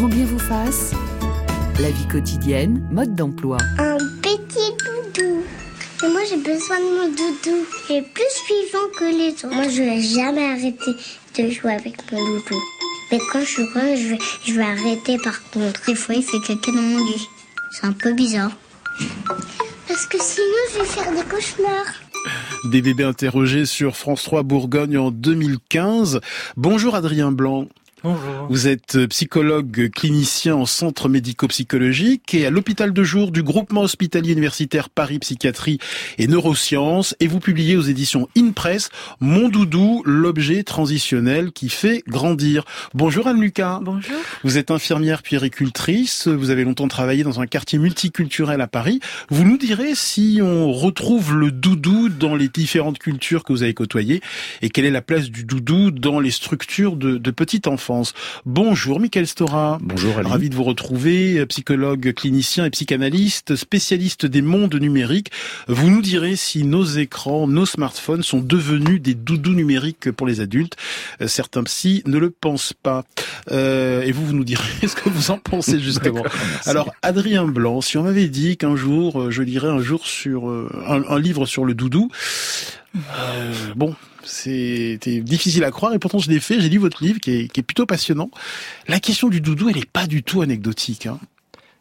grand bien vous fasse. La vie quotidienne, mode d'emploi. Un petit doudou. Mais moi j'ai besoin de mon doudou. Il est plus vivant que les autres. Moi je vais jamais arrêter de jouer avec mon doudou. Mais quand je suis grande, je vais, je vais arrêter par contre. Des fois il fait caca dans mon lit. C'est un peu bizarre. Parce que sinon je vais faire des cauchemars. Des bébés interrogés sur France 3 Bourgogne en 2015. Bonjour Adrien Blanc. Bonjour. Vous êtes psychologue clinicien en centre médico-psychologique et à l'hôpital de jour du groupement hospitalier universitaire Paris Psychiatrie et Neurosciences et vous publiez aux éditions InPress Mon doudou, l'objet transitionnel qui fait grandir. Bonjour Anne-Lucas. Bonjour. Vous êtes infirmière puéricultrice, vous avez longtemps travaillé dans un quartier multiculturel à Paris. Vous nous direz si on retrouve le doudou dans les différentes cultures que vous avez côtoyées et quelle est la place du doudou dans les structures de, de petite Bonjour Michael Stora. Bonjour Ali. Ravi de vous retrouver, psychologue, clinicien et psychanalyste, spécialiste des mondes numériques. Vous nous direz si nos écrans, nos smartphones sont devenus des doudous numériques pour les adultes. Euh, certains psys ne le pensent pas. Euh, et vous, vous nous direz ce que vous en pensez justement. Alors Adrien Blanc, si on m'avait dit qu'un jour, euh, je lirais un jour sur un, un livre sur le doudou, euh, bon, c'était difficile à croire et pourtant je l'ai fait. J'ai lu votre livre qui est, plutôt passionnant. La question du doudou, elle n'est pas du tout anecdotique. Hein.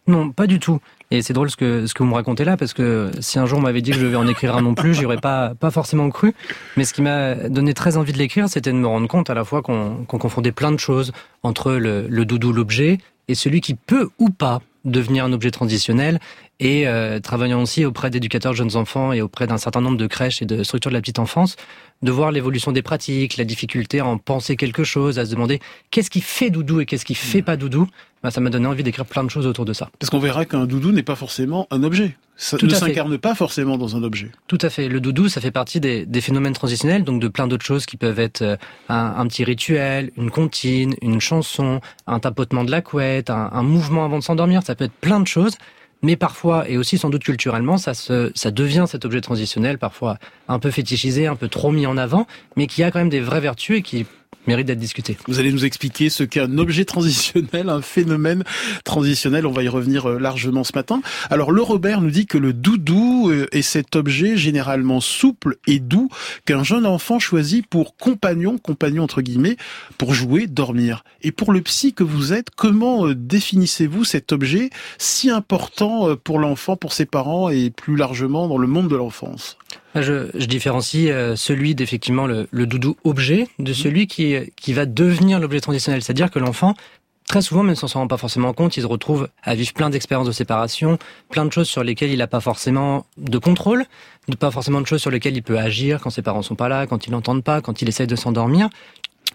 Non, pas du tout. Et c'est drôle ce que ce que vous me racontez là parce que si un jour on m'avait dit que je devais en écrire un non plus, j'y aurais pas forcément cru. Mais ce qui m'a donné très envie de l'écrire, c'était de me rendre compte à la fois qu'on qu'on confondait plein de choses entre le, le doudou, l'objet, et celui qui peut ou pas devenir un objet transitionnel et euh, travaillant aussi auprès d'éducateurs de jeunes enfants et auprès d'un certain nombre de crèches et de structures de la petite enfance, de voir l'évolution des pratiques, la difficulté à en penser quelque chose, à se demander qu'est-ce qui fait doudou et qu'est-ce qui fait pas doudou. Ben, ça m'a donné envie d'écrire plein de choses autour de ça. Parce qu'on verra qu'un doudou n'est pas forcément un objet. Ça Tout ne s'incarne pas forcément dans un objet. Tout à fait. Le doudou, ça fait partie des, des phénomènes transitionnels, donc de plein d'autres choses qui peuvent être euh, un, un, petit rituel, une comptine, une chanson, un tapotement de la couette, un, un mouvement avant de s'endormir. Ça peut être plein de choses. Mais parfois, et aussi sans doute culturellement, ça, se, ça devient cet objet transitionnel, parfois un peu fétichisé, un peu trop mis en avant, mais qui a quand même des vraies vertus et qui mérite d'être discuté. Vous allez nous expliquer ce qu'est un objet transitionnel, un phénomène transitionnel. On va y revenir euh, largement ce matin. Alors, le Robert nous dit que le doudou euh, est cet objet généralement souple et doux qu'un jeune enfant choisit pour compagnon, compagnon entre guillemets, pour jouer, dormir. Et pour le psy que vous êtes, comment euh, définissez-vous cet objet si important pour l'enfant, pour ses parents et plus largement dans le monde de l'enfance? Je, je, différencie euh, celui d'effectivement le, le, doudou objet de celui qui, qui va devenir l'objet transitionnel. C'est-à-dire que l'enfant, très souvent, même sans s'en rend pas forcément compte, il se retrouve à vivre plein d'expériences de séparation, plein de choses sur lesquelles il n'a pas forcément de contrôle, pas forcément de choses sur lesquelles il peut agir quand ses parents sont pas là, quand il n'entendent pas, quand il essaye de s'endormir.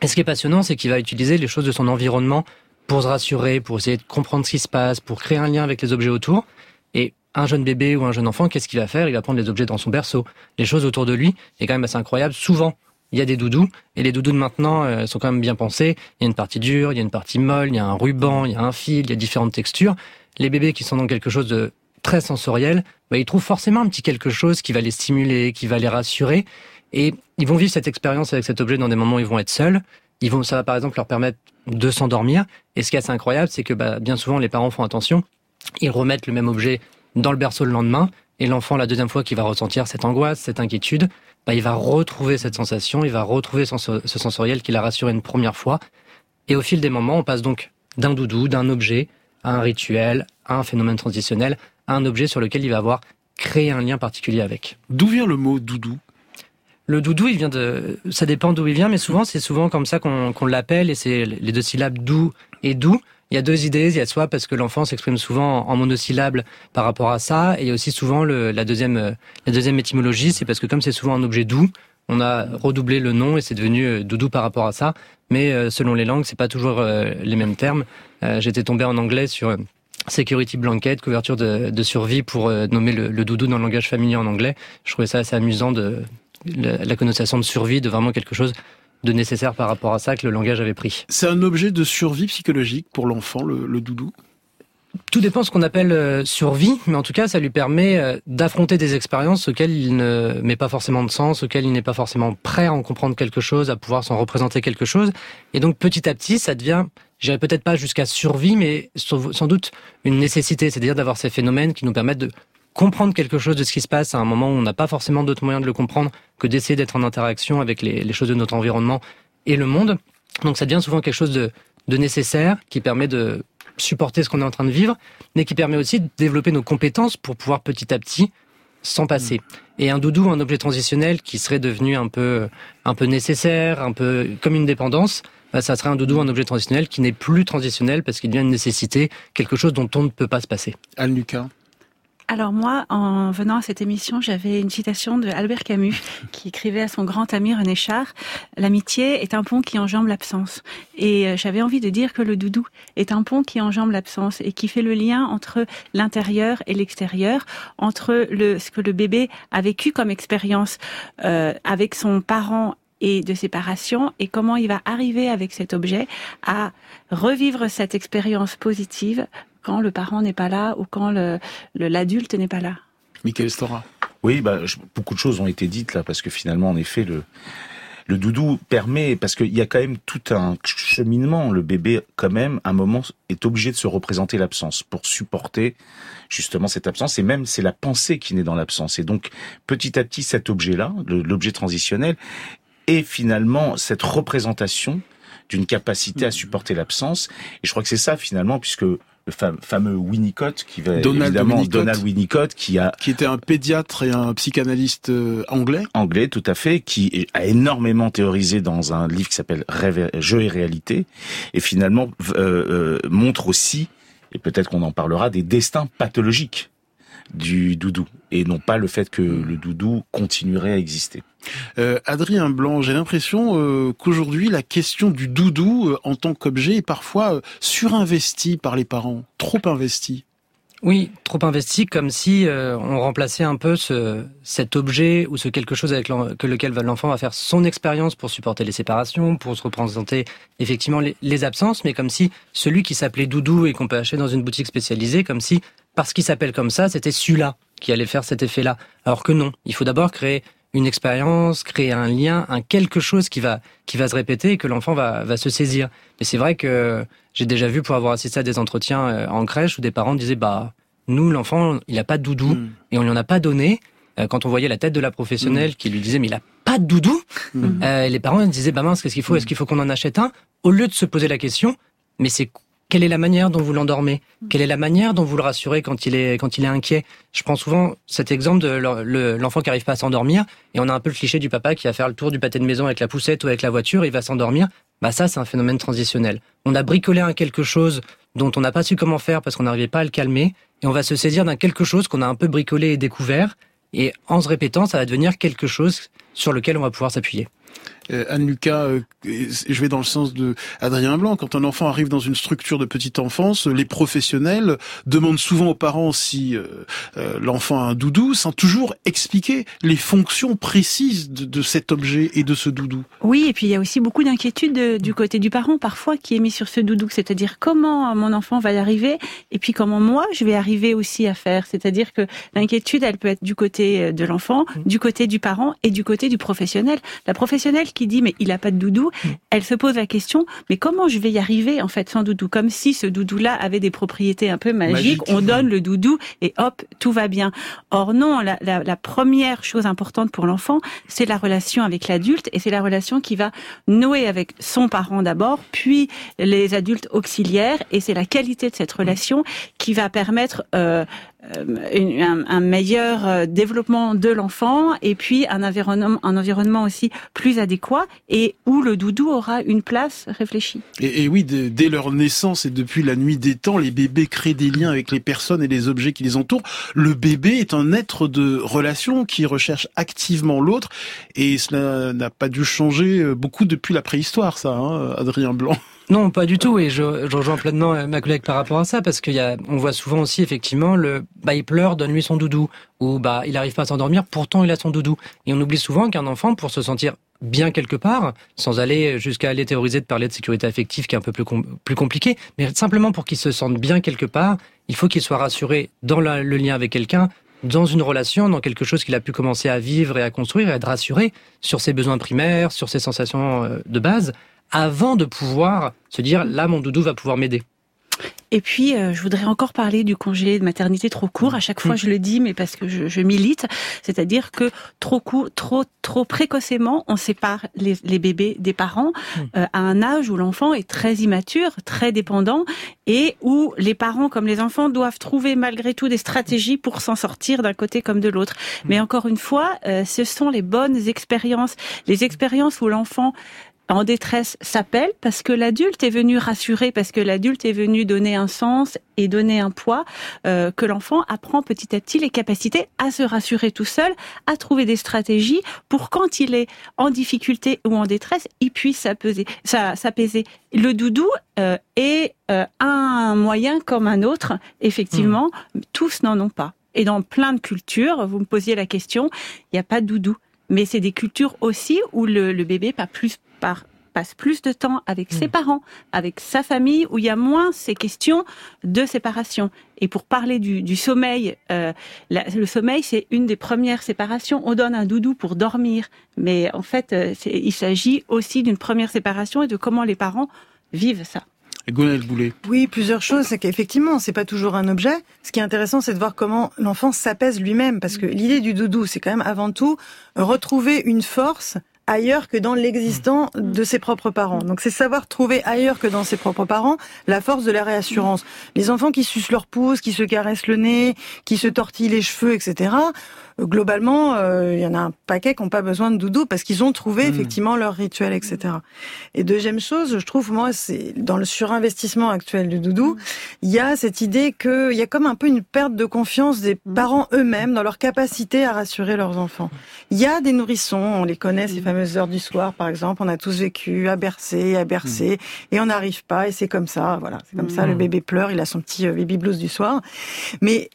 Et ce qui est passionnant, c'est qu'il va utiliser les choses de son environnement pour se rassurer, pour essayer de comprendre ce qui se passe, pour créer un lien avec les objets autour. Un jeune bébé ou un jeune enfant, qu'est-ce qu'il va faire? Il va prendre les objets dans son berceau, les choses autour de lui. Et quand même assez incroyable. Souvent, il y a des doudous et les doudous de maintenant euh, sont quand même bien pensés. Il y a une partie dure, il y a une partie molle, il y a un ruban, il y a un fil, il y a différentes textures. Les bébés qui sont dans quelque chose de très sensoriel, bah, ils trouvent forcément un petit quelque chose qui va les stimuler, qui va les rassurer. Et ils vont vivre cette expérience avec cet objet dans des moments où ils vont être seuls. Ils vont, ça va par exemple leur permettre de s'endormir. Et ce qui est assez incroyable, c'est que bah, bien souvent les parents font attention. Ils remettent le même objet dans le berceau le lendemain, et l'enfant, la deuxième fois qu'il va ressentir cette angoisse, cette inquiétude, bah, il va retrouver cette sensation, il va retrouver ce sensoriel qu'il a rassuré une première fois. Et au fil des moments, on passe donc d'un doudou, d'un objet, à un rituel, à un phénomène transitionnel, à un objet sur lequel il va avoir créé un lien particulier avec. D'où vient le mot doudou? Le doudou, il vient de, ça dépend d'où il vient, mais souvent c'est souvent comme ça qu'on qu l'appelle, et c'est les deux syllabes doux et doux. Il y a deux idées. Il y a soit parce que l'enfant s'exprime souvent en monosyllabes par rapport à ça, et il y a aussi souvent le, la deuxième, étymologie, c'est parce que comme c'est souvent un objet doux, on a redoublé le nom et c'est devenu doudou par rapport à ça. Mais selon les langues, c'est pas toujours les mêmes termes. J'étais tombé en anglais sur security blanket, couverture de, survie pour nommer le, doudou dans le langage familier en anglais. Je trouvais ça assez amusant de la connotation de survie, de vraiment quelque chose de nécessaire par rapport à ça que le langage avait pris. C'est un objet de survie psychologique pour l'enfant, le, le, doudou? Tout dépend de ce qu'on appelle euh, survie, mais en tout cas, ça lui permet euh, d'affronter des expériences auxquelles il ne met pas forcément de sens, auxquelles il n'est pas forcément prêt à en comprendre quelque chose, à pouvoir s'en représenter quelque chose. Et donc, petit à petit, ça devient, j'irai peut-être pas jusqu'à survie, mais sans doute une nécessité, c'est-à-dire d'avoir ces phénomènes qui nous permettent de comprendre quelque chose de ce qui se passe à un moment où on n'a pas forcément d'autres moyens de le comprendre que d'essayer d'être en interaction avec les, les choses de notre environnement et le monde. Donc, ça devient souvent quelque chose de, de nécessaire qui permet de supporter ce qu'on est en train de vivre, mais qui permet aussi de développer nos compétences pour pouvoir petit à petit s'en passer. Mm. Et un doudou, un objet transitionnel qui serait devenu un peu, un peu nécessaire, un peu comme une dépendance, bah, ça serait un doudou, un objet transitionnel qui n'est plus transitionnel parce qu'il devient une nécessité, quelque chose dont on ne peut pas se passer. Al Lucas. Alors moi, en venant à cette émission, j'avais une citation de Albert Camus qui écrivait à son grand ami René Char L'amitié est un pont qui enjambe l'absence. Et euh, j'avais envie de dire que le doudou est un pont qui enjambe l'absence et qui fait le lien entre l'intérieur et l'extérieur, entre ce que le bébé a vécu comme expérience euh, avec son parent et de séparation et comment il va arriver avec cet objet à revivre cette expérience positive quand le parent n'est pas là ou quand l'adulte n'est pas là. Michael Stora. Oui, bah, beaucoup de choses ont été dites là, parce que finalement, en effet, le, le doudou permet, parce qu'il y a quand même tout un cheminement. Le bébé, quand même, à un moment, est obligé de se représenter l'absence pour supporter justement cette absence. Et même, c'est la pensée qui naît dans l'absence. Et donc, petit à petit, cet objet-là, l'objet transitionnel, est finalement cette représentation d'une capacité à supporter l'absence. Et je crois que c'est ça, finalement, puisque le fameux Winnicott qui va Donald évidemment Winnicott, Donald Winnicott qui a qui était un pédiatre et un psychanalyste euh, anglais. Anglais tout à fait qui a énormément théorisé dans un livre qui s'appelle Jeu et réalité et finalement euh, euh, montre aussi et peut-être qu'on en parlera des destins pathologiques du doudou et non pas le fait que le doudou continuerait à exister. Euh, Adrien Blanc, j'ai l'impression euh, qu'aujourd'hui la question du doudou euh, en tant qu'objet est parfois surinvestie par les parents, trop investie. Oui, trop investi, comme si on remplaçait un peu ce, cet objet ou ce quelque chose avec lequel l'enfant va faire son expérience pour supporter les séparations, pour se représenter effectivement les, les absences, mais comme si celui qui s'appelait Doudou et qu'on peut acheter dans une boutique spécialisée, comme si parce qu'il s'appelle comme ça, c'était celui-là qui allait faire cet effet-là. Alors que non, il faut d'abord créer une expérience, créer un lien, un quelque chose qui va qui va se répéter et que l'enfant va va se saisir. Mais c'est vrai que j'ai déjà vu pour avoir assisté à des entretiens euh, en crèche où des parents disaient bah nous l'enfant il a pas de doudou hmm. et on lui en a pas donné. Euh, quand on voyait la tête de la professionnelle hmm. qui lui disait mais il a pas de doudou, hmm. euh, les parents disaient bah mince qu'est-ce qu'il faut? Est-ce qu'il faut qu'on en achète un? Au lieu de se poser la question mais c'est quelle est la manière dont vous l'endormez? Quelle est la manière dont vous le rassurez quand il est quand il est inquiet? Je prends souvent cet exemple de l'enfant qui arrive pas à s'endormir et on a un peu le cliché du papa qui va faire le tour du pâté de maison avec la poussette ou avec la voiture, il va s'endormir. Bah ça c'est un phénomène transitionnel. On a bricolé un quelque chose dont on n'a pas su comment faire parce qu'on n'arrivait pas à le calmer et on va se saisir d'un quelque chose qu'on a un peu bricolé et découvert et en se répétant, ça va devenir quelque chose sur lequel on va pouvoir s'appuyer. Euh, Anne Lucas, euh, je vais dans le sens de Adrien Blanc. Quand un enfant arrive dans une structure de petite enfance, les professionnels demandent souvent aux parents si euh, l'enfant a un doudou, sans toujours expliquer les fonctions précises de, cet objet et de ce doudou. Oui, et puis il y a aussi beaucoup d'inquiétude du côté du parent parfois qui est mis sur ce doudou, c'est-à-dire comment mon enfant va y arriver et puis comment moi je vais arriver aussi à faire. C'est-à-dire que l'inquiétude, elle peut être du côté de l'enfant, mmh. du côté du parent et du côté du professionnel. La professionnelle qui dit mais il a pas de doudou, mm. elle se pose la question mais comment je vais y arriver en fait sans doudou? Comme si ce doudou-là avait des propriétés un peu magiques. On donne le doudou et hop tout va bien. Or non, la, la, la première chose importante pour l'enfant, c'est la relation avec l'adulte et c'est la relation qui va nouer avec son parent d'abord, puis les adultes auxiliaires et c'est la qualité de cette relation qui va permettre euh, un, un, meilleur euh, développement de l'enfant et puis un environnement, aussi plus adéquat et où le doudou aura une place réfléchie. Et, et oui, dès leur naissance et depuis la nuit des temps, les bébés créent des liens avec les personnes et les objets qui les entourent. Le bébé est un être de relation qui recherche activement l'autre et cela n'a pas dû changer euh, beaucoup depuis la préhistoire, ça, hein, Adrien Blanc. Non, pas du tout. Et je, je, rejoins pleinement ma collègue par rapport à ça, parce qu'il y a, on voit souvent aussi effectivement le, bah il pleure, donne-lui son doudou, ou bah il arrive pas à s'endormir, pourtant il a son doudou. Et on oublie souvent qu'un enfant, pour se sentir bien quelque part, sans aller jusqu'à aller théoriser de parler de sécurité affective qui est un peu plus, plus compliqué, mais simplement pour qu'il se sente bien quelque part, il faut qu'il soit rassuré dans le lien avec quelqu'un, dans une relation, dans quelque chose qu'il a pu commencer à vivre et à construire, et être rassuré sur ses besoins primaires, sur ses sensations euh, de base, avant de pouvoir se dire là mon doudou va pouvoir m'aider. Et puis, euh, je voudrais encore parler du congé de maternité trop court. À chaque fois, je le dis, mais parce que je, je milite, c'est-à-dire que trop court, trop trop précocement, on sépare les, les bébés des parents hmm. euh, à un âge où l'enfant est très immature, très dépendant, et où les parents comme les enfants doivent trouver malgré tout des stratégies pour s'en sortir d'un côté comme de l'autre. Mais encore une fois, euh, ce sont les bonnes expériences, les expériences où l'enfant en détresse s'appelle parce que l'adulte est venu rassurer, parce que l'adulte est venu donner un sens et donner un poids, euh, que l'enfant apprend petit à petit les capacités à se rassurer tout seul, à trouver des stratégies pour quand il est en difficulté ou en détresse, il puisse s'apaiser. Le doudou euh, est euh, un moyen comme un autre, effectivement, tous n'en ont pas. Et dans plein de cultures, vous me posiez la question, il n'y a pas de doudou. Mais c'est des cultures aussi où le, le bébé pas plus passe plus de temps avec ses hmm. parents, avec sa famille, où il y a moins ces questions de séparation. Et pour parler du, sommeil, euh, le sommeil, c'est une des premières séparations. On donne un doudou pour dormir, mais en fait, euh, il s'agit aussi d'une première séparation et de comment les parents vivent ça. Boulet. Oui, plusieurs choses. C'est qu'effectivement, c'est pas toujours un objet. Ce qui est intéressant, c'est de voir comment l'enfant s'apaise lui-même, parce que l'idée du doudou, c'est quand même avant tout retrouver une force ailleurs que dans l'existant mmh. de ses propres parents. Donc c'est savoir trouver ailleurs que dans ses propres parents la force de la réassurance. Les enfants qui sucent leur pouce, qui se caressent le nez, qui se tortillent les cheveux, etc globalement, euh, il y en a un paquet qui n'ont pas besoin de doudou parce qu'ils ont trouvé hmm. effectivement leur rituel, etc. Et deuxième chose, je trouve, moi, c'est dans le surinvestissement actuel du doudou, il y a cette idée qu'il y a comme un peu une perte de confiance des hmm. parents eux-mêmes dans leur capacité à rassurer leurs enfants. Il y a des nourrissons, on les connaît, ces hmm. fameuses heures du soir, par exemple, on a tous vécu à bercer, à bercer, et on n'arrive pas, et c'est comme ça, voilà, c'est comme ça, le bébé pleure, il a son petit euh, baby blues du soir. Mais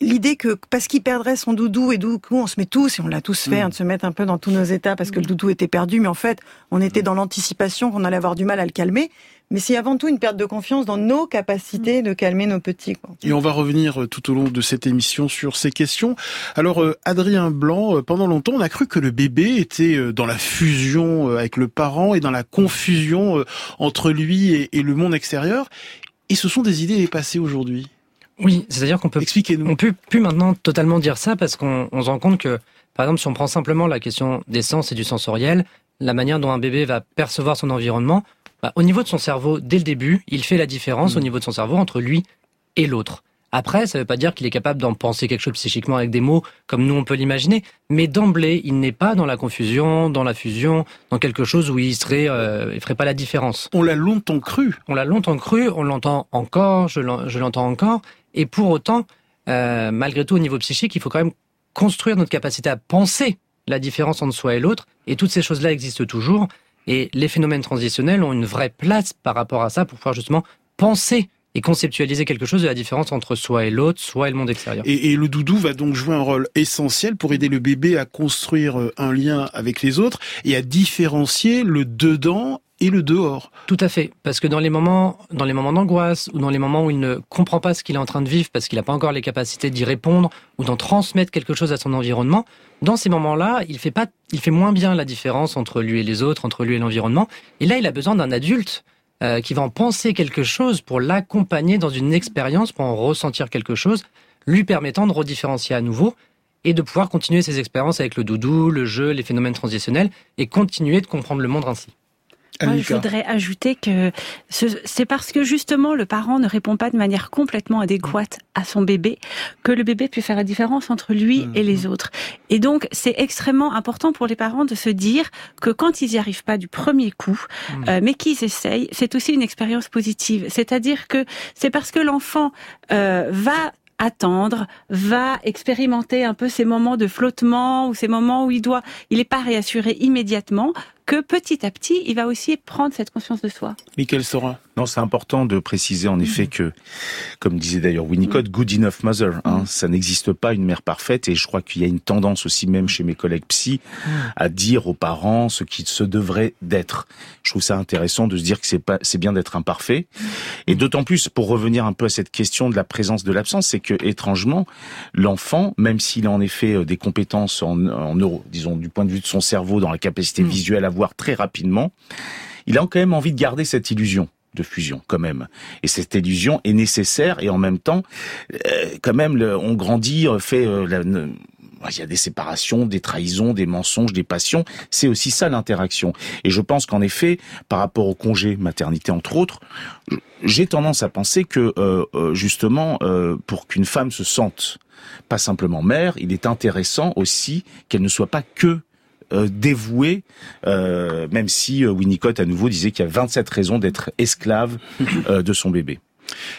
l'idée que parce qu'il perdrait son doudou et du coup, on se met tous, et on l'a tous fait, mm. hein, de se mettre un peu dans tous nos états parce que le doudou était perdu, mais en fait, on était dans l'anticipation qu'on allait avoir du mal à le calmer. Mais c'est avant tout une perte de confiance dans nos capacités de calmer nos petits. Et on va revenir euh, tout au long de cette émission sur ces questions. Alors, euh, Adrien Blanc, euh, pendant longtemps, on a cru que le bébé était dans la fusion avec le parent et dans la confusion entre lui et le monde extérieur. Et ce sont des idées dépassées aujourd'hui. Oui, c'est-à-dire qu'on peut, Expliquez-nous. on peut plus maintenant totalement dire ça parce qu'on se rend compte que, par exemple, si on prend simplement la question des sens et du sensoriel, la manière dont un bébé va percevoir son environnement, bah, au niveau de son cerveau, dès le début, il fait la différence mm. au niveau de son cerveau entre lui et l'autre. Après, ça ne veut pas dire qu'il est capable d'en penser quelque chose psychiquement avec des mots comme nous on peut l'imaginer, mais d'emblée, il n'est pas dans la confusion, dans la fusion, dans quelque chose où il serait, euh, il ferait pas la différence. On l'a longtemps cru. On l'a longtemps cru, on l'entend encore, je l'entends encore, et pour autant, euh, malgré tout, au niveau psychique, il faut quand même construire notre capacité à penser la différence entre soi et l'autre. Et toutes ces choses-là existent toujours. Et les phénomènes transitionnels ont une vraie place par rapport à ça pour pouvoir justement penser et conceptualiser quelque chose de la différence entre soi et l'autre, soi et le monde extérieur. Et, et, le doudou va donc jouer un rôle essentiel pour aider le bébé à construire euh, un lien avec les autres et à différencier le dedans et le dehors. Tout à fait, parce que dans les moments, dans les moments d'angoisse ou dans les moments où il ne comprend pas ce qu'il est en train de vivre parce qu'il n'a pas encore les capacités d'y répondre ou d'en transmettre quelque chose à son environnement, dans ces moments-là, il fait pas, il fait moins bien la différence entre lui et les autres, entre lui et l'environnement. Et là, il a besoin d'un adulte euh, qui va en penser quelque chose pour l'accompagner dans une expérience, pour en ressentir quelque chose, lui permettant de redifférencier à nouveau et de pouvoir continuer ses expériences avec le doudou, le jeu, les phénomènes transitionnels et continuer de comprendre le monde ainsi. Moi, je voudrais ajouter que c'est parce que justement le parent ne répond pas de manière complètement adéquate à son bébé que le bébé peut faire la différence entre lui et les mhm. autres. Et donc c'est extrêmement important pour les parents de se dire que quand ils n'y arrivent pas du premier coup, mhm. euh, mais qu'ils essayent, c'est aussi une expérience positive. C'est-à-dire que c'est parce que l'enfant euh, va attendre, va expérimenter un peu ces moments de flottement ou ces moments où il doit, il n'est pas réassuré immédiatement que petit à petit, il va aussi prendre cette conscience de soi. Quelle sera Non, c'est important de préciser en effet que, comme disait d'ailleurs Winnicott, good enough mother, hein, ça n'existe pas une mère parfaite et je crois qu'il y a une tendance aussi même chez mes collègues psy à dire aux parents ce qui se devrait d'être. Je trouve ça intéressant de se dire que c'est pas, c'est bien d'être imparfait. Et d'autant plus pour revenir un peu à cette question de la présence de l'absence, c'est que étrangement l'enfant, même s'il a en effet euh, des compétences en, en neuro, disons du point de vue de son cerveau dans la capacité visuelle à voir très rapidement, il a quand même envie de garder cette illusion de fusion quand même. Et cette illusion est nécessaire et en même temps, euh, quand même, on grandit, fait euh, il y a des séparations, des trahisons, des mensonges, des passions. C'est aussi ça l'interaction. Et je pense qu'en effet, par rapport au congé maternité entre autres, j'ai tendance à penser que euh, justement, pour qu'une femme se sente pas simplement mère, il est intéressant aussi qu'elle ne soit pas que euh, dévouée, euh, même si euh, Winnicott à nouveau disait qu'il y a 27 raisons d'être esclave de son bébé.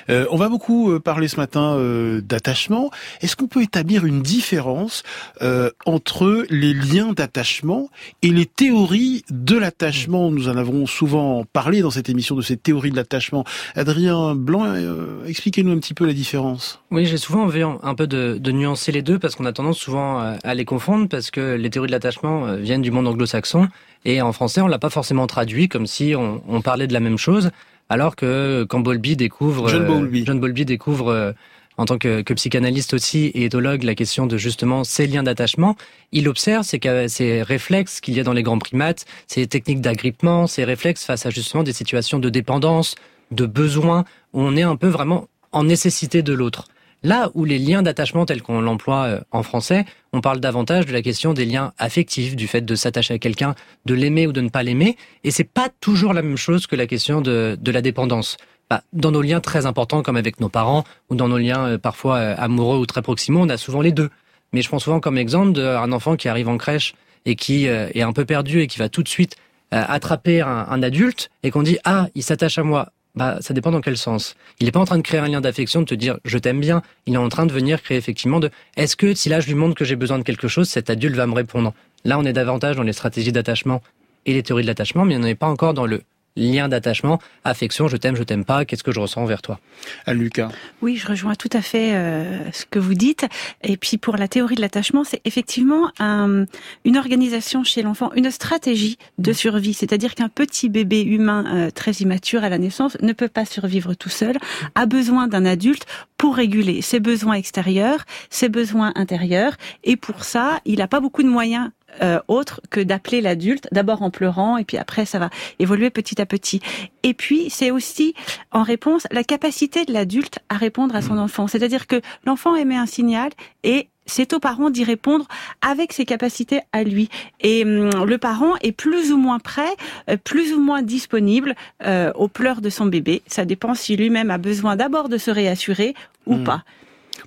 Euh, on va beaucoup euh, parler ce matin euh, d'attachement. Est-ce qu'on peut établir une différence euh, entre les liens d'attachement et les théories de l'attachement? Nous en avons souvent parlé dans cette émission de ces théories de l'attachement. Adrien Blanc, euh, expliquez-nous un petit peu la différence. Oui, j'ai souvent envie un peu de, de nuancer les deux parce qu'on a tendance souvent euh, à les confondre parce que les théories de l'attachement viennent du monde anglo-saxon et en français on l'a pas forcément traduit comme si on, on parlait de la même chose alors que quand Bowlby découvre John euh, Bowlby. John Bowlby découvre euh, en tant que, que psychanalyste aussi et éthologue la question de justement ces liens d'attachement, il observe ces, ces réflexes qu'il y a dans les grands primates, ces techniques d'agrippement, ces réflexes face à justement des situations de dépendance, de besoin, où on est un peu vraiment en nécessité de l'autre. Là où les liens d'attachement tels qu'on l'emploie euh, en français, on parle davantage de la question des liens affectifs, du fait de s'attacher à quelqu'un, de l'aimer ou de ne pas l'aimer, et c'est pas toujours la même chose que la question de, la dépendance. Bah, dans nos liens très importants comme avec nos parents ou dans nos liens euh, parfois euh, amoureux ou très proximaux, on a souvent les deux. Mais je prends souvent comme exemple d'un enfant qui arrive en crèche et qui est un peu perdu et qui va tout de suite attraper un adulte et qu'on dit ah il s'attache à moi. Bah ça dépend dans quel sens. Il n'est pas en train de créer un lien d'affection, de te dire je t'aime bien. Il est en train de venir créer effectivement de est-ce que si là je lui montre que j'ai besoin de quelque chose, cet adulte va me répondre? Là on est davantage dans les stratégies d'attachement et les théories de l'attachement, mais on n'est pas encore dans le lien d'attachement, affection, je t'aime, je t'aime pas, qu'est-ce que je ressens vers toi? À Lucas. Oui, je rejoins tout à fait euh, ce que vous dites. Et puis pour la théorie de l'attachement, c'est effectivement un- une organisation chez l'enfant, une stratégie de survie. C'est-à-dire qu'un petit bébé humain euh, très immature à la naissance ne peut pas survivre tout seul, a besoin d'un adulte pour réguler ses besoins extérieurs, ses besoins intérieurs. Et pour ça, il n'a pas beaucoup de moyens euh, autres que d'appeler l'adulte, d'abord en pleurant, et puis après ça va évoluer petit à petit. Et puis c'est aussi en réponse la capacité de l'adulte à répondre à son enfant. C'est-à-dire que l'enfant émet un signal et c'est aux parents d'y répondre avec ses capacités à lui. Et hum, le parent est plus ou moins prêt, euh, plus ou moins disponible euh, aux pleurs de son bébé. Ça dépend si lui-même a besoin d'abord de se réassurer ou Mm. pas.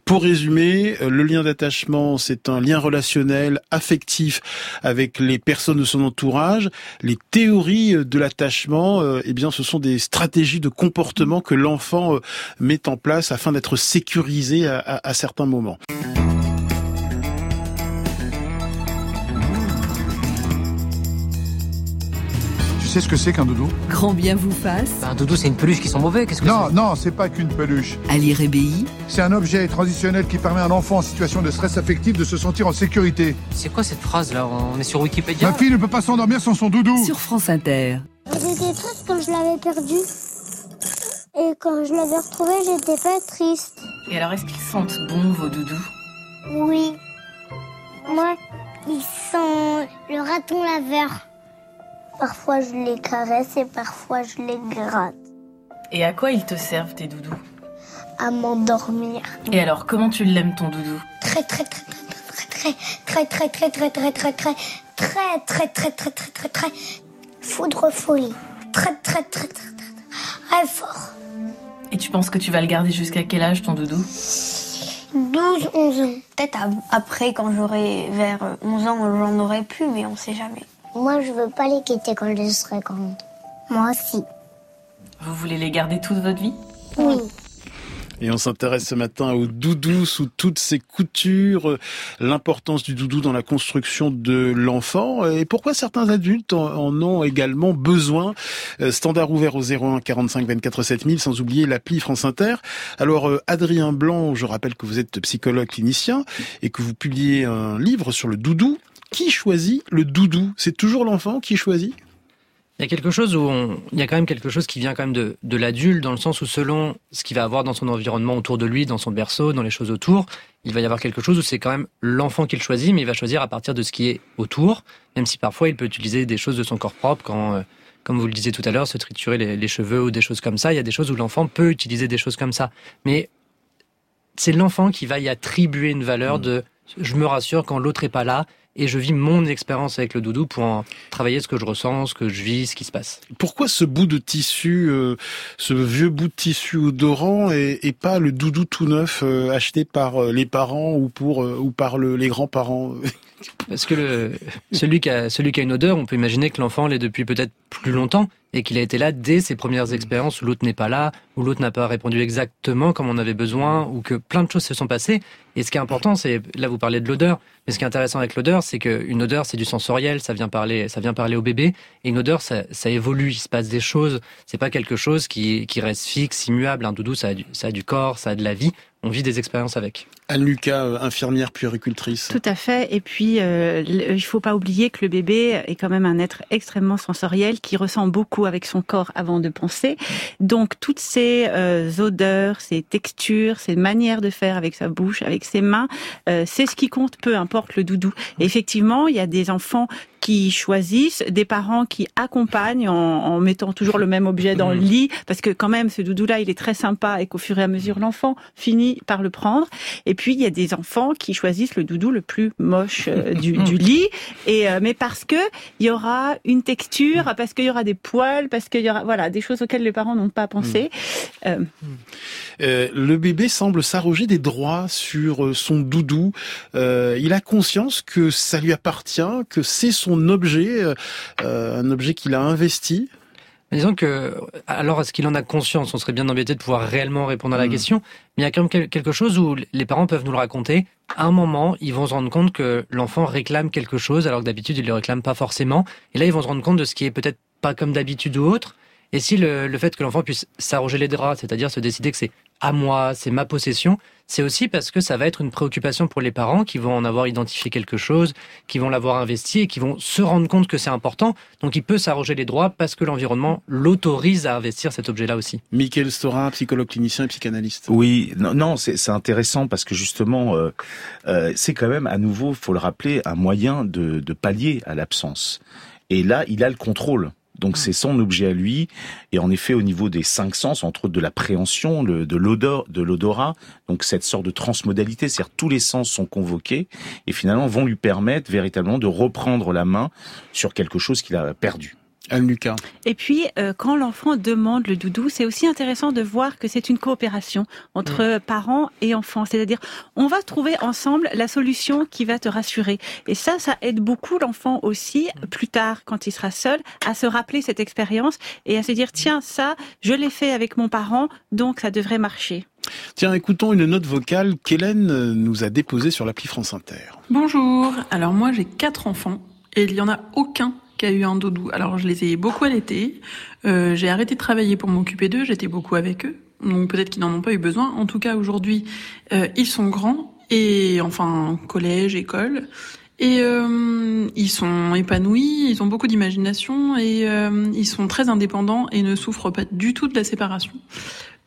Pour résumer, euh, le lien d'attachement, c'est un lien relationnel, affectif avec les personnes de son entourage. Les théories euh, de l'attachement, euh, eh bien, ce sont des stratégies de comportement que l'enfant met en place afin d'être sécurisé à- à certains moments. Sais ce que c'est qu'un doudou Grand bien vous fasse. Un doudou, c'est une peluche qui sont mauvais. Qu'est-ce que Non, non, c'est pas qu'une peluche. Ali Rébéi, C'est un objet transitionnel qui permet à un enfant en situation de stress affectif de se sentir en sécurité. c'est C'est quoi cette phrase là On est sur Wikipédia Ma fille ne peut pas s'endormir sans son doudou. sur France Inter. J'étais triste quand je l'avais perdu. Et quand je l'avais retrouvé, j'étais pas triste. Et alors, est-ce qu'ils sentent bon vos doudous Oui. Moi, ils sont le raton laveur. Parfois, je les caresse et parfois, je les gratte. Et à quoi ils te servent tes doudous À m'endormir. Et alors, comment tu l'aimes ton doudou Très, très, très, très, très, très, très, très, très, très, très, très, très, très, très, très, très, très, très, très, foudre folie. Très, très, très, très, très, très fort. Et tu penses que tu vas le garder jusqu'à quel âge ton doudou 12, 11 ans. Peut-être après, quand j'aurai vers 11 ans, j'en aurai plus, mais on sait jamais. Moi, je veux pas les quitter quand je serai grande. Moi aussi. Vous voulez les garder toute votre vie? Oui. Et on s'intéresse ce matin au doudou sous toutes ses coutures, l'importance du doudou dans la construction de l'enfant et pourquoi certains adultes en ont également besoin? Euh, standard ouvert au 01 45 24 7000 sans oublier l'appli France Inter. Alors euh, Adrien Blanc, je rappelle que vous êtes psychologue clinicien et que vous publiez un livre sur le doudou. Qui choisit le doudou? C'est toujours l'enfant qui choisit? Il y a quelque chose où on, il y a quand même quelque chose qui vient quand même de, de l'adulte dans le sens où selon ce qu'il va avoir dans son environnement autour de lui, dans son berceau, dans les choses autour, il va y avoir quelque chose où c'est quand même l'enfant qui le choisit, mais il va choisir à partir de ce qui est autour, même si parfois il peut utiliser des choses de son corps propre quand, euh, comme vous le disiez tout à l'heure, se triturer les, les, cheveux ou des choses comme ça. Il y a des choses où l'enfant peut utiliser des choses comme ça, mais c'est l'enfant qui va y attribuer une valeur mmh. de je me rassure quand l'autre est pas là et je vis mon expérience avec le doudou pour en travailler ce que je ressens, ce que je vis, ce qui se passe. Pourquoi ce bout de tissu, euh, ce vieux bout de tissu odorant et, et pas le doudou tout neuf euh, acheté par euh, les parents ou pour ou par le, les grands-parents Parce que le, celui qui a celui qui a une odeur, on peut imaginer que l'enfant l'est depuis peut-être plus longtemps et qu'il a été là dès ses premières expériences où l'autre n'est pas là, où l'autre n'a pas répondu exactement comme on avait besoin, ou que plein de choses se sont passées. Et ce qui est important, c'est là vous parlez de l'odeur, mais ce qui est intéressant avec l'odeur, c'est qu'une odeur c'est du sensoriel, ça vient parler, ça vient parler au bébé, et une odeur ça, ça évolue, il se passe des choses. C'est pas quelque chose qui, qui reste fixe, immuable. Un doudou ça a, du, ça a du corps, ça a de la vie. On vit des expériences avec. Anne Lucas, euh, infirmière puéricultrice. Tout à fait. Et puis, euh, il faut pas oublier que le bébé est quand même un être extrêmement sensoriel qui ressent beaucoup avec son corps avant de penser. Donc, toutes ces euh, odeurs, ces textures, ces manières de faire avec sa bouche, avec ses mains, euh, c'est ce qui compte, peu importe le doudou. Et effectivement, il y a des enfants qui choisissent, des parents qui accompagnent en, en, mettant toujours le même objet dans le lit, parce que quand même ce doudou-là, il est très sympa et qu'au fur et à mesure, l'enfant finit par le prendre. Et puis, il y a des enfants qui choisissent le doudou le plus moche euh, du, du, lit, et euh, mais parce que il y aura une texture, parce qu'il y aura des poils, parce qu'il y aura voilà des choses auxquelles les parents n'ont pas pensé. Euh... Euh, le bébé semble s'arroger des droits sur son doudou. il a conscience que ça lui appartient, que c'est son objet, un objet qu'il a investi Disons que, alors est-ce qu'il en a conscience? On serait bien embêté de pouvoir réellement répondre à la mmh. question. Mais il y a quand même quelque chose où les parents peuvent nous le raconter. À un moment, ils vont se rendre compte que l'enfant réclame quelque chose, alors que d'habitude, il ne le réclame pas forcément. Et là, ils vont se rendre compte de ce qui est peut-être pas comme d'habitude ou autre. Et si le, le fait que l'enfant puisse s'arroger les draps, c'est-à-dire se décider que c'est à moi, c'est ma possession, c'est aussi parce que ça va être une préoccupation pour les parents qui vont en avoir identifié quelque chose, qui vont l'avoir investi et qui vont se rendre compte que c'est important. Donc il peut s'arroger les droits parce que l'environnement l'autorise à investir cet objet-là aussi. Michael Stora, psychologue clinicien et psychanalyste. Oui, non, non c'est intéressant parce que justement, euh, euh, c'est quand même à nouveau, faut le rappeler, un moyen de, de pallier à l'absence. Et là, il a le contrôle. Donc c'est son objet à lui. Et en effet, au niveau des cinq sens, entre autres de l'appréhension, de l'odeur, de l'odorat, donc cette sorte de transmodalité, c'est-à-dire tous les sens sont convoqués et finalement vont lui permettre véritablement de reprendre la main sur quelque chose qu'il a perdu. Lucas. Et puis, euh, quand l'enfant demande le doudou, c'est aussi intéressant de voir que c'est une coopération entre mmh. parents et enfants. C'est-à-dire, on va trouver ensemble la solution qui va te rassurer. Et ça, ça aide beaucoup l'enfant aussi, plus tard, quand il sera seul, à se rappeler cette expérience et à se dire, tiens, ça, je l'ai fait avec mon parent, donc ça devrait marcher. Tiens, écoutons une note vocale qu'Hélène nous a déposée sur l'appli France Inter. Bonjour. Alors moi, j'ai quatre enfants et il y en a aucun qui a eu un doudou. Alors je les ai beaucoup allaités. Euh, j'ai arrêté de travailler pour m'occuper d'eux. J'étais beaucoup avec eux. Donc peut-être qu'ils n'en ont pas eu besoin. En tout cas aujourd'hui, euh, ils sont grands et enfin collège, école. Et euh, ils sont épanouis, ils ont beaucoup d'imagination et euh, ils sont très indépendants et ne souffrent pas du tout de la séparation.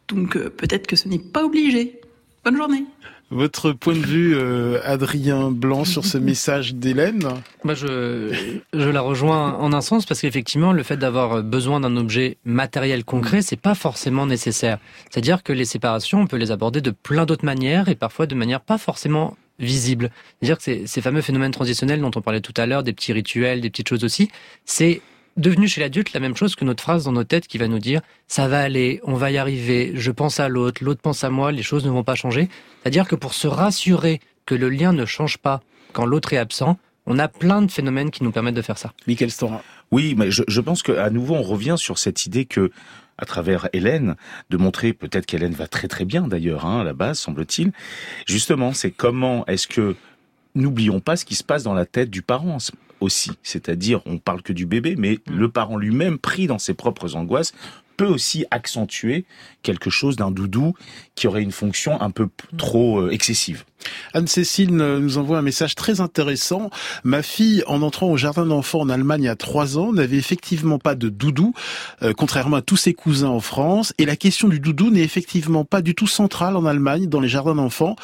Donc euh, peut-être que ce n'est pas obligé. Bonne journée. Votre point de vue, euh, Adrien Blanc, sur ce message d'Hélène Moi, je, je la rejoins en un sens parce qu'effectivement, le fait d'avoir besoin d'un objet matériel concret, c'est pas forcément nécessaire. C'est-à-dire que les séparations, on peut les aborder de plein d'autres manières et parfois de manière pas forcément visible. C'est-à-dire que ces, ces fameux phénomènes transitionnels dont on parlait tout à l'heure, des petits rituels, des petites choses aussi, c'est devenu chez l'adulte la même chose que notre phrase dans nos têtes qui va nous dire ça va aller, on va y arriver, je pense à l'autre, l'autre pense à moi, les choses ne vont pas changer. C'est-à-dire que pour se rassurer que le lien ne change pas quand l'autre est absent, on a plein de phénomènes qui nous permettent de faire ça. Michael Stora. Oui, mais je, je pense qu'à nouveau on revient sur cette idée que à travers Hélène, de montrer peut-être qu'Hélène va très très bien d'ailleurs hein, à la base, semble-t-il. Justement, c'est comment est-ce que n'oublions pas ce qui se passe dans la tête du parent aussi, c'est-à-dire on parle que du bébé, mais Mm. le parent lui-même pris dans ses propres angoisses peut aussi accentuer quelque chose d'un doudou qui aurait une fonction un peu trop euh, excessive. Anne-Cécile nous envoie un message très intéressant. Ma fille, en entrant au jardin d'enfants en Allemagne à trois ans, n'avait effectivement pas de doudou, euh, contrairement à tous ses cousins en France. Et la question du doudou n'est effectivement pas du tout centrale en Allemagne, dans les jardins d'enfants.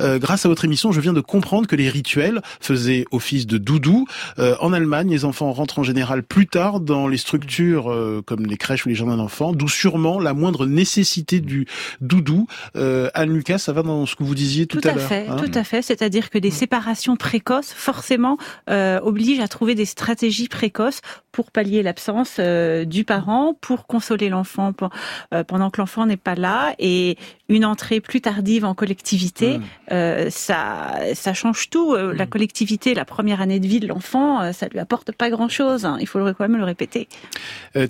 Euh, grâce à votre émission, je viens de comprendre que les rituels faisaient office de doudou. Euh, en Allemagne, les enfants rentrent en général plus tard dans les structures euh, comme les crèches ou les jardins d'enfants, d'où sûrement la moindre nécessité du doudou. Euh, Anne-Lucas, ça va dans ce que vous disiez tout, Tout à l'heure. fait, hein tout à fait. C'est-à-dire que des séparations précoces, forcément, euh, obligent à trouver des stratégies précoces pour pallier l'absence euh, du parent, pour consoler l'enfant pe- pendant que l'enfant n'est pas là, et une entrée plus tardive en collectivité, euh, ça, ça change tout. La collectivité, la première année de vie de l'enfant, ça lui apporte pas grand-chose. hein. Il faut le- quand même le répéter.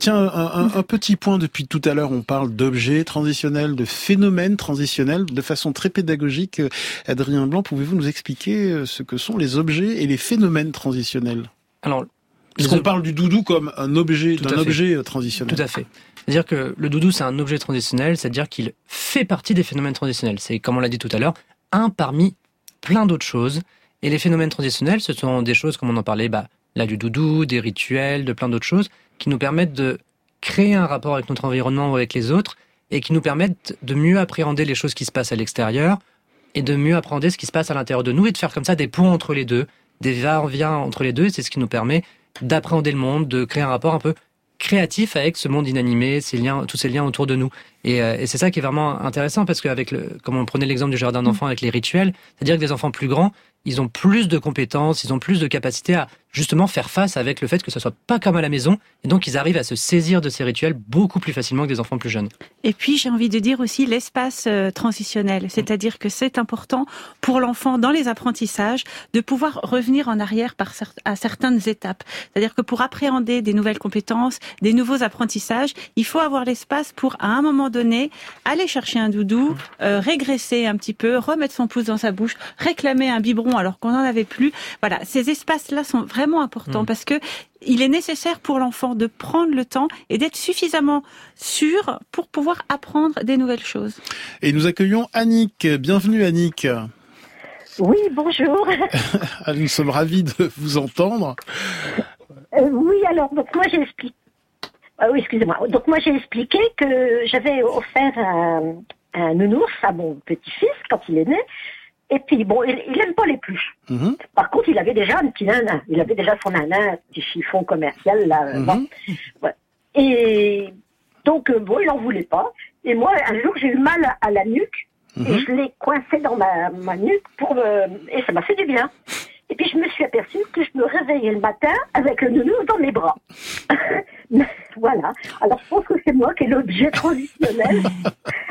Tiens, un, un- un petit point depuis tout à l'heure, on parle d'objets transitionnels, de phénomènes transitionnels, de façon très pédagogique. Adrien Blanc, pouvez-vous nous expliquer euh, ce que sont les objets et les phénomènes transitionnels? Alors, Parce qu'on parle du doudou comme un objet, d'un objet euh, transitionnel. Tout à fait. C'est-à-dire que le doudou, c'est un objet transitionnel, c'est-à-dire qu'il fait partie des phénomènes transitionnels. C'est, comme on l'a dit tout à l'heure, un parmi plein d'autres choses. Et les phénomènes transitionnels, ce sont des choses, comme on en parlait, bah, là, du doudou, des rituels, de plein d'autres choses, qui nous permettent de créer un rapport avec notre environnement ou avec les autres, et qui nous permettent de mieux appréhender les choses qui se passent à l'extérieur, et de mieux appréhender ce qui se passe à l'intérieur de nous, et de faire comme ça des ponts entre les deux, des va-et-vient entre les deux, c'est ce qui nous permet d'appréhender le monde, de créer un rapport un peu créatif avec ce monde inanimé, ces liens, tous ces liens autour de nous. Et, euh, et c'est ça qui est vraiment intéressant parce qu'avec le, comme on prenait l'exemple du jardin d'enfants avec les rituels, c'est-à-dire que des enfants plus grands, ils ont plus de compétences, ils ont plus de capacité à justement faire face avec le fait que ce soit pas comme à la maison, et donc ils arrivent à se saisir de ces rituels beaucoup plus facilement que des enfants plus jeunes. Et puis, j'ai envie de dire aussi l'espace euh, transitionnel. C'est-à-dire que c'est important pour l'enfant, dans les apprentissages, de pouvoir revenir en arrière par à certaines étapes. C'est-à-dire que pour appréhender des nouvelles compétences, des nouveaux apprentissages, il faut avoir l'espace pour, à un moment donné, aller chercher un doudou, euh, régresser un petit peu, remettre son pouce dans sa bouche, réclamer un biberon alors qu'on n'en avait plus. Voilà, ces espaces-là sont vraiment importants Mm. parce que il est nécessaire pour l'enfant de prendre le temps et d'être suffisamment sûr pour pouvoir apprendre des nouvelles choses. Et nous accueillons Annick. Bienvenue Annick. Oui, bonjour. Ah, Nous sommes ravis de vous entendre. Euh, oui, alors, donc moi j'ai expliqué. Ah oui, excusez-moi. Donc moi j'ai expliqué que j'avais offert un, un nounours à mon petit-fils quand il est né. Et puis bon, il, il aime pas les pluches. Mhm. Par contre, il avait déjà un petit nanin. Il avait déjà son nanin, un petit chiffon commercial là. euh, Mhm. bon. Ouais. Et donc euh, bon, il en voulait pas. Et moi, un jour, j'ai eu mal à, la nuque et Mhm. je l'ai coincé dans ma, ma nuque pour me... et ça m'a fait du bien. Et puis je me suis aperçue que je me réveillais le matin avec le nounours dans mes bras. voilà. Alors je pense que c'est moi qui ai l'objet transitionnel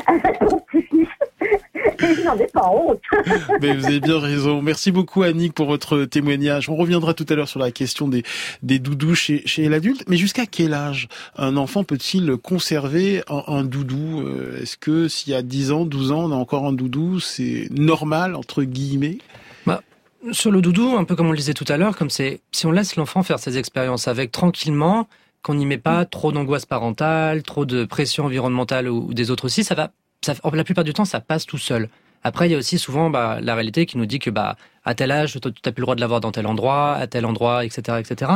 avec mon petit-fils. Et je n'en ai pas honte. Mais vous avez bien raison. Merci beaucoup Annick pour votre témoignage. On reviendra tout à l'heure sur la question des, des doudous chez, chez l'adulte. Mais jusqu'à quel âge un enfant peut-il conserver un, un doudou? Euh, Est-ce que s'il y a 10 ans, 12 ans, on a encore un doudou, c'est normal entre guillemets? Bah, sur le doudou, un peu comme on le disait tout à l'heure, comme c'est si on laisse l'enfant faire ses expériences avec tranquillement, qu'on n'y met pas trop d'angoisse parentale, trop de pression environnementale ou, ou des autres aussi, ça va, ça, la plupart du temps, ça passe tout seul. Après, il y a aussi souvent bah, la réalité qui nous dit que bah à tel âge, tu n'as plus le droit de l'avoir dans tel endroit, à tel endroit, etc., etc.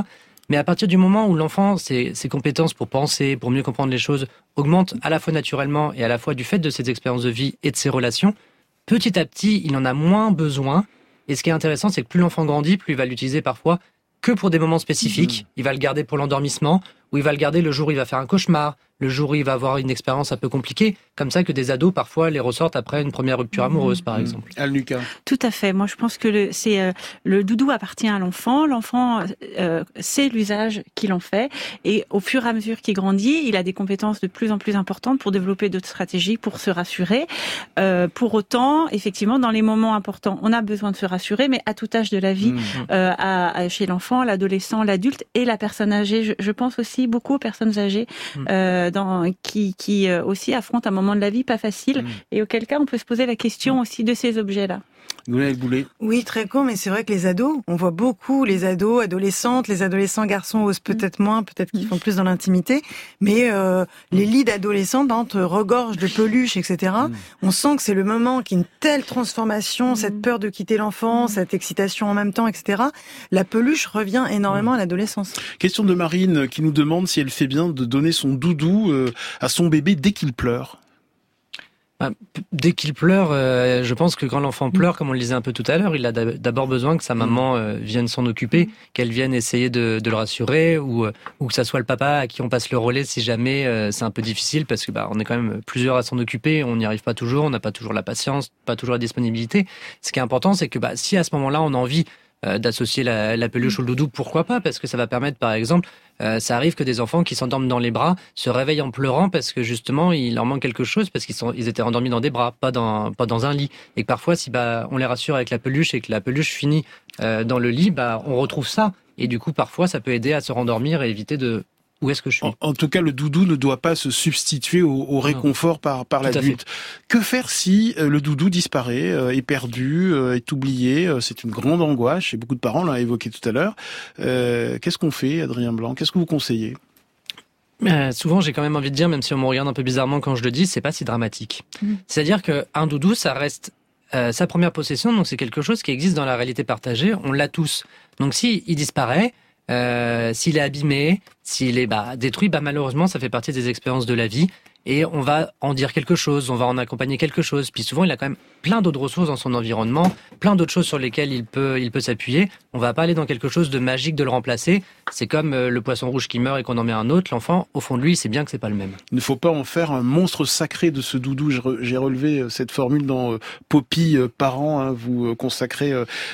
Mais à partir du moment où l'enfant, ses, ses compétences pour penser, pour mieux comprendre les choses, augmentent à la fois naturellement et à la fois du fait de ses expériences de vie et de ses relations, petit à petit, il en a moins besoin. Et ce qui est intéressant, c'est que plus l'enfant grandit, plus il va l'utiliser parfois que pour des moments spécifiques. Il va le garder pour l'endormissement, ou il va le garder le jour où il va faire un cauchemar, le jour où il va avoir une expérience un peu compliquée, comme ça que des ados parfois les ressortent après une première rupture amoureuse, par exemple. Al Lucas. Tout à fait. Moi, je pense que le, c'est euh, le doudou appartient à l'enfant. L'enfant euh, sait l'usage qu'il en fait, et au fur et à mesure qu'il grandit, il a des compétences de plus en plus importantes pour développer d'autres stratégies, pour se rassurer. Euh, pour autant, effectivement, dans les moments importants, on a besoin de se rassurer, mais à tout âge de la vie, Mmh. euh, à, à- chez l'enfant, l'adolescent, l'adulte et la personne âgée. Je, je pense aussi beaucoup aux personnes âgées Mm. Dans, qui, qui euh, aussi affrontent un moment de la vie pas facile, Mmh. et auquel cas on peut se poser la question aussi de ces objets-là. Boulet. Oui, très con, mais c'est vrai que les ados, on voit beaucoup les ados, adolescentes, les adolescents garçons osent peut-être moins, peut-être qu'ils font plus dans l'intimité, mais euh, les lits d'adolescents dans regorgent de peluches, etc. On sent que c'est le moment qui une telle transformation, cette peur de quitter l'enfant, cette excitation en même temps, etc. La peluche revient énormément à l'adolescence. Question de Marine qui nous demande si elle fait bien de donner son doudou euh, à son bébé dès qu'il pleure. Bah, Dès qu'il pleure, euh, je pense que quand l'enfant pleure, comme on le disait un peu tout à l'heure, il a d'ab- d'abord besoin que sa maman euh, vienne s'en occuper, qu'elle vienne essayer de, de le rassurer, ou, euh, ou que ça soit le papa à qui on passe le relais si jamais euh, c'est un peu difficile, parce que bah, on est quand même plusieurs à s'en occuper, on n'y arrive pas toujours, on n'a pas toujours la patience, pas toujours la disponibilité. Ce qui est important, c'est que bah, si à ce moment-là on a envie euh, d'associer la, la peluche ou le doudou, pourquoi pas? Parce que ça va permettre, par exemple, euh, ça arrive que des enfants qui s'endorment dans les bras se réveillent en pleurant parce que justement il leur manque quelque chose parce qu'ils sont ils étaient endormis dans des bras, pas dans pas dans un lit. Et que parfois si bah on les rassure avec la peluche et que la peluche finit euh, dans le lit, bah on retrouve ça. Et du coup parfois ça peut aider à se rendormir et éviter de où est-ce que je suis. En, en tout cas, le doudou ne doit pas se substituer au, au réconfort par, l'adulte. Que faire si euh, le doudou disparaît, euh, est perdu, euh, est oublié C'est une grande angoisse, et beaucoup de parents l'ont évoqué tout à l'heure. Euh, Qu'est-ce qu'on fait, Adrien Blanc? Qu'est-ce que vous conseillez? Euh, souvent, j'ai quand même envie de dire, même si on me regarde un peu bizarrement quand je le dis, c'est pas si dramatique. Mm. C'est-à-dire que un doudou, ça reste euh, sa première possession, donc c'est quelque chose qui existe dans la réalité partagée. On l'a tous. Donc si il disparaît, euh, s'il est abîmé, s'il est bah, détruit, bah malheureusement, ça fait partie des expériences de la vie. Et on va en dire quelque chose, on va en accompagner quelque chose. Puis souvent, il a quand même plein d'autres ressources dans son environnement, plein d'autres choses sur lesquelles il peut, il peut s'appuyer. On va pas aller dans quelque chose de magique de le remplacer. C'est comme euh, le poisson rouge qui meurt et qu'on en met un autre. L'enfant, au fond de lui, il sait bien que c'est pas le même. Il ne faut pas en faire un monstre sacré de ce doudou. J'ai re- J'ai relevé euh, cette formule dans euh, Poppy Parents. hein. vous consacrez,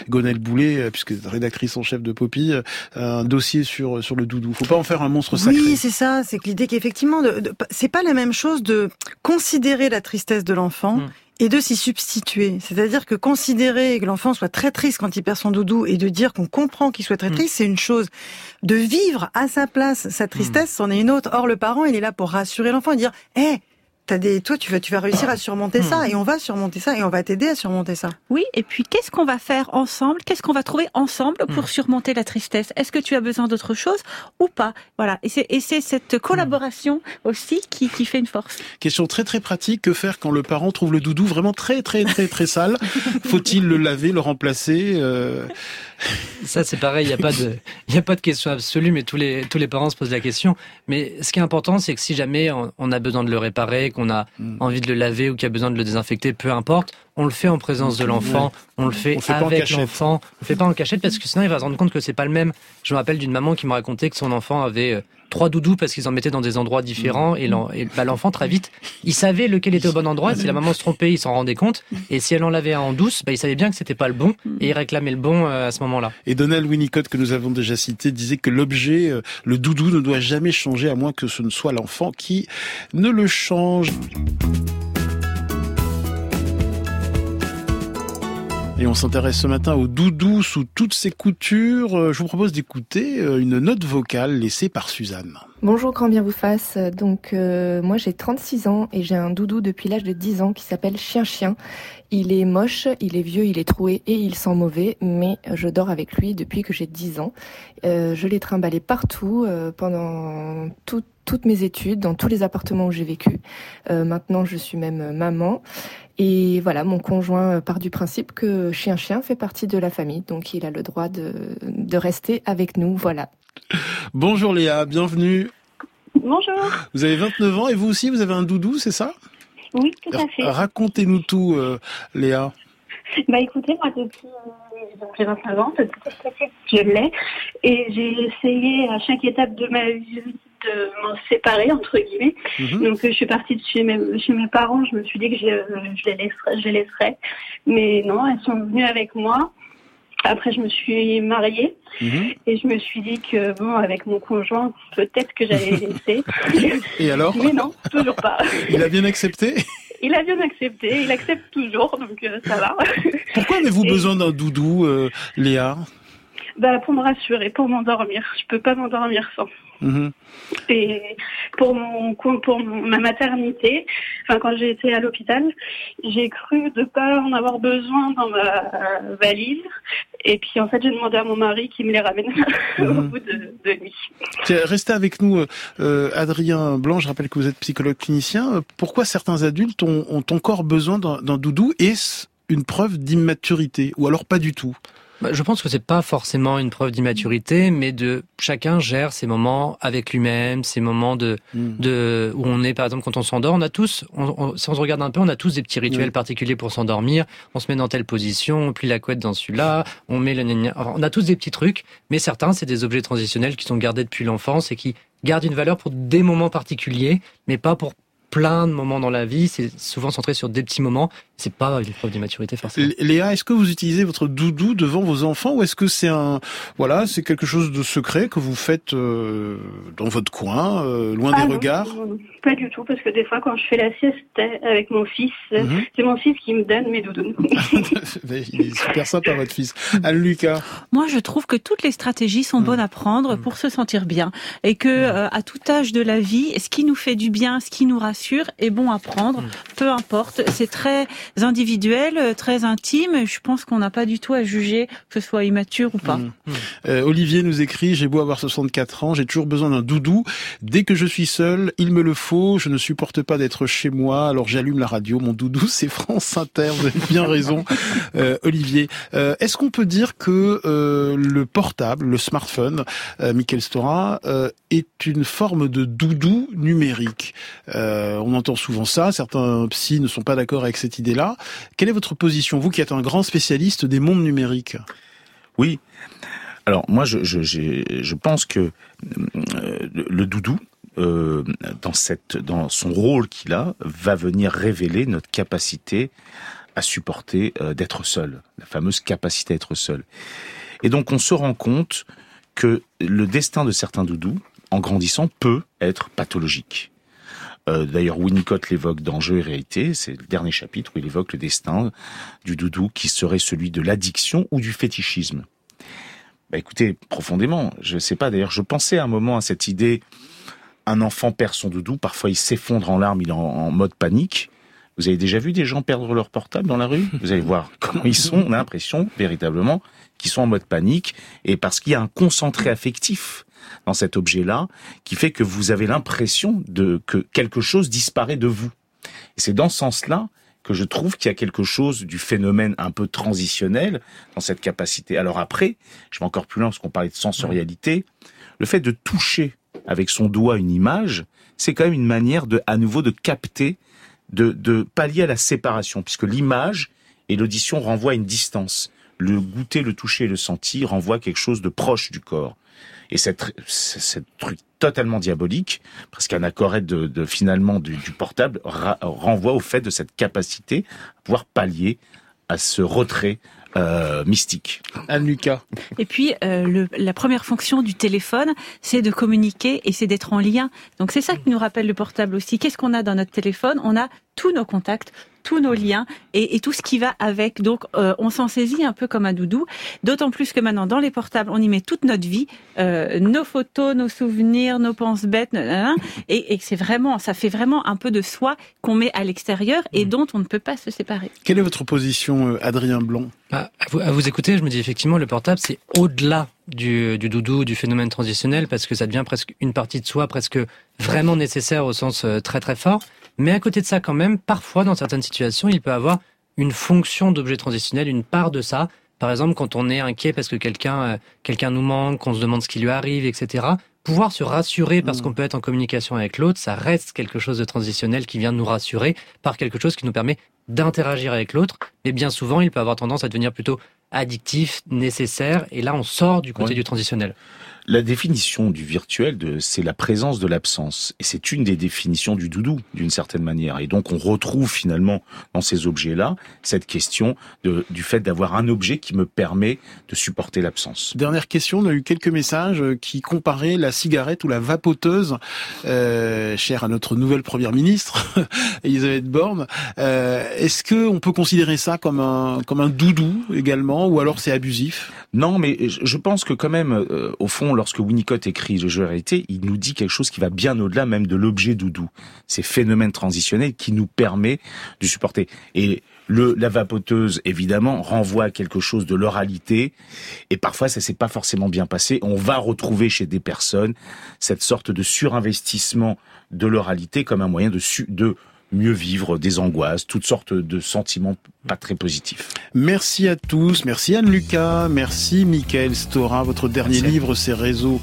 Gonelle Boulet, puisque rédactrice en chef de Poppy, un dossier sur, sur le doudou. Il faut pas en faire un monstre sacré. Oui, c'est ça. C'est que l'idée qu'effectivement, c'est pas la même chose de considérer la tristesse de l'enfant. Mm. Et de s'y substituer. C'est-à-dire que considérer que l'enfant soit très triste quand il perd son doudou et de dire qu'on comprend qu'il soit très Mm. triste, c'est une chose. De vivre à sa place sa tristesse, c'en est une autre. Or, le parent, il est là pour rassurer l'enfant et dire, hé, T'as des, toi, tu vas, tu vas réussir à surmonter ça, et on va surmonter ça, et on va t'aider à surmonter ça. Oui, et puis qu'est-ce qu'on va faire ensemble? Qu'est-ce qu'on va trouver ensemble pour surmonter la tristesse? Est-ce que tu as besoin d'autre chose ou pas? Voilà, et c'est et c'est cette collaboration aussi qui, qui fait une force. Question très très pratique. Que faire quand le parent trouve le doudou vraiment très très très très sale? Faut-il le laver, le remplacer euh, Ça, c'est pareil. Il n'y a pas de, il y a pas de question absolue, mais tous les, tous les parents se posent la question. Mais ce qui est important, c'est que si jamais on, on a besoin de le réparer, qu'on a Hmm. envie de le laver ou qu'il y a besoin de le désinfecter, peu importe, on le fait en présence de l'enfant, on le fait On fait avec l'enfant, on le fait pas en cachette parce que sinon il va se rendre compte que c'est pas le même. Je me rappelle d'une maman qui m'a raconté que son enfant avait euh, trois doudous parce qu'ils en mettaient dans des endroits différents et et bah, l'enfant très vite, il savait lequel était au bon endroit. Si la maman se trompait, il s'en rendait compte. Et si elle en lavait un en douce, bah, il savait bien que c'était pas le bon et il réclamait le bon euh, à ce moment-là. Et Donald Winnicott, que nous avons déjà cité, disait que l'objet, euh, le doudou, ne doit jamais changer à moins que ce ne soit l'enfant qui ne le change. Et on s'intéresse ce matin au doudou sous toutes ses coutures. Euh, Je vous propose d'écouter euh, une note vocale laissée par Suzanne. Bonjour, grand bien vous fasse. Donc, euh, moi j'ai 36 ans et j'ai un doudou depuis l'âge de 10 ans qui s'appelle Chien Chien. Il est moche, il est vieux, il est troué et il sent mauvais, mais je dors avec lui depuis que j'ai 10 ans. Je l'ai trimballé partout pendant tout- toutes mes études, dans tous les appartements où j'ai vécu. Maintenant, je suis même maman. Et voilà, mon conjoint part du principe que Chien Chien fait partie de la famille, donc il a le droit de, de rester avec nous. Voilà. Bonjour Léa, bienvenue. Bonjour. Vous avez 29 ans et vous aussi, vous avez un doudou, c'est ça? Oui, tout à fait. Racontez-nous tout, euh, Léa. Bah écoutez, moi depuis euh, j'ai 29 ans, depuis je l'ai et j'ai essayé à chaque étape de ma vie de m'en séparer entre guillemets. Mhm. Donc euh, je suis partie de chez mes chez mes parents, je me suis dit que je, je les laisserais, je les laisserais, mais non, elles sont venues avec moi. Après, je me suis mariée et je me suis dit que bon, avec mon conjoint, peut-être que j'allais laisser. Et alors Mais non, toujours pas. Il a bien accepté? Il a bien accepté, il accepte toujours, donc euh, ça va. Pourquoi avez-vous Et- besoin d'un doudou, euh, Léa? Bah pour me rassurer, pour m'endormir. Je peux pas m'endormir sans. Et pour mon pour ma maternité, enfin quand j'ai été à l'hôpital, j'ai cru de pas en avoir besoin dans ma valise. Et puis en fait, j'ai demandé à mon mari qui me les ramène au Mhm. bout de, de nuit. Tiens, Restez avec nous, euh, Adrien Blanc. Je rappelle que vous êtes psychologue clinicien. Euh, Pourquoi certains adultes ont, ont encore besoin d'un doudou? Est-ce une preuve d'immaturité? Ou alors pas du tout? Je pense que c'est pas forcément une preuve d'immaturité, mais de chacun gère ses moments avec lui-même, ses moments de, Hmm. de où on est par exemple quand on s'endort. On a tous, on, on- si on se regarde un peu, on a tous des petits rituels Oui. particuliers pour s'endormir. On se met dans telle position, on plie la couette dans celui-là, on met le. Enfin, on a tous des petits trucs, mais certains c'est des objets transitionnels qui sont gardés depuis l'enfance et qui gardent une valeur pour des moments particuliers, mais pas pour plein de moments dans la vie. C'est souvent centré sur des petits moments. C'est pas une preuve d'immaturité forcément. Léa, est-ce que vous utilisez votre doudou devant vos enfants ou est-ce que c'est un voilà, c'est quelque chose de secret que vous faites euh, dans votre coin, euh, loin Ah des non, regards non, Pas du tout, parce que des fois, quand je fais la sieste avec mon fils, Mhm. c'est mon fils qui me donne mes doudous. Il est super sympa votre fils. Anne Lucas. Moi, je trouve que toutes les stratégies sont bonnes à prendre pour se sentir bien et que euh, à tout âge de la vie, ce qui nous fait du bien, ce qui nous rassure, est bon à prendre. Peu importe, c'est très individuel, euh, très intime. Je pense qu'on n'a pas du tout à juger que ce soit immature ou pas. Euh, Olivier nous écrit J'ai beau avoir 64 ans, j'ai toujours besoin d'un doudou. Dès que je suis seul, il me le faut. Je ne supporte pas d'être chez moi, alors j'allume la radio. Mon doudou, c'est France Inter. Vous avez bien raison, euh, Olivier. Euh, Est-ce qu'on peut dire que euh, le portable, le smartphone, euh, Michael Stora, est une forme de doudou numérique? On entend souvent ça. Certains psys ne sont pas d'accord avec cette Quelle est votre position, vous qui êtes un grand spécialiste des mondes numériques? Oui. Alors moi, je, pense que euh, le, doudou, euh, dans son rôle qu'il a, va venir révéler notre capacité à supporter euh, d'être seul, la fameuse capacité à être seul. Et donc on se rend compte que le destin de certains doudous, en grandissant, peut être pathologique. Euh, D'ailleurs, Winnicott l'évoque dans Jeu et réalité, c'est le dernier chapitre où il évoque le destin du doudou qui serait celui de l'addiction ou du fétichisme. Bah écoutez, profondément, je sais pas, d'ailleurs, je pensais à un moment à cette idée, un enfant perd son doudou, parfois il s'effondre en larmes, il est en mode panique. Vous avez déjà vu des gens perdre leur portable dans la rue? Vous allez voir comment ils sont, on a l'impression, véritablement, qu'ils sont en mode panique, et parce qu'il y a un concentré affectif dans cet objet-là, qui fait que vous avez l'impression de que quelque chose disparaît de vous. Et c'est dans ce sens-là que je trouve qu'il y a quelque chose du phénomène un peu transitionnel dans cette capacité. Alors après, je vais encore plus loin parce qu'on parlait de sensorialité. Le fait de toucher avec son doigt une image, c'est quand même une manière de, à nouveau, de capter, de, de pallier à la séparation, puisque l'image et l'audition renvoient à une distance. Le goûter, le toucher, le sentir renvoient à quelque chose de proche du corps. Et cette, ce cette truc totalement diabolique, parce qu'un accord de, de finalement du, du portable ra- renvoie au fait de cette capacité à pouvoir pallier à ce retrait euh, mystique. Anne Lucas. Et puis, euh, le, la première fonction du téléphone, c'est de communiquer et c'est d'être en lien. Donc, c'est ça qui nous rappelle le portable aussi. Qu'est-ce qu'on a dans notre téléphone? On a tous nos contacts, tous nos liens et, et tout ce qui va avec. Donc, euh, on s'en saisit un peu comme un doudou. D'autant plus que maintenant, dans les portables, on y met toute notre vie, euh, nos photos, nos souvenirs, nos penses bêtes, nanana. et, et c'est vraiment, ça fait vraiment un peu de soi qu'on met à l'extérieur et dont on ne peut pas se séparer. Quelle est votre position, euh, Adrien Blanc? Bah, à, vous, à vous écouter, je me dis effectivement, le portable, c'est au-delà du, du doudou, du phénomène transitionnel, parce que ça devient presque une partie de soi, presque vraiment nécessaire au sens très très fort. Mais à côté de ça, quand même, parfois, dans certaines situations, il peut avoir une fonction d'objet transitionnel, une part de ça. Par exemple, quand on est inquiet parce que quelqu'un euh, quelqu'un nous manque, qu'on se demande ce qui lui arrive, etc. Pouvoir se rassurer parce qu'on peut être en communication avec l'autre, ça reste quelque chose de transitionnel qui vient nous rassurer par quelque chose qui nous permet d'interagir avec l'autre. Mais bien souvent, il peut avoir tendance à devenir plutôt addictif, nécessaire, et là on sort du côté Ouais. du transitionnel. La définition du virtuel, c'est la présence de l'absence. Et c'est une des définitions du doudou, d'une certaine manière. Et donc, on retrouve finalement dans ces objets-là cette question de, du fait d'avoir un objet qui me permet de supporter l'absence. Dernière question, on a eu quelques messages euh, qui comparaient la cigarette ou la vapoteuse, euh, chère à notre nouvelle première ministre, Elisabeth Borne. Euh, Est-ce que on peut considérer ça comme un comme un doudou également, ou alors c'est abusif? Non, mais je je pense que quand même, euh, au fond, lorsque Winnicott écrit Le jeu de réalité, il nous dit quelque chose qui va bien au-delà même de l'objet doudou. Ces phénomènes transitionnels qui nous permet de supporter. Et la vapoteuse, évidemment, renvoie à quelque chose de l'oralité. Et parfois, ça s'est pas forcément bien passé. On va retrouver chez des personnes cette sorte de surinvestissement de l'oralité comme un moyen de mieux vivre des angoisses, toutes sortes de sentiments pas très positifs. Merci à tous. Merci Anne-Lucas. Merci Michael Stora. Votre dernier Merci. livre, ces réseaux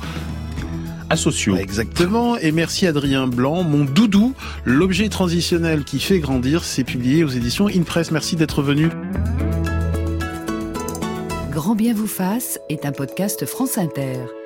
asociaux. Exactement. Et merci Adrien Blanc. Mon doudou, l'objet transitionnel qui fait grandir, c'est publié aux éditions InPress. Merci d'être venu. Grand bien vous fasse est un podcast France Inter.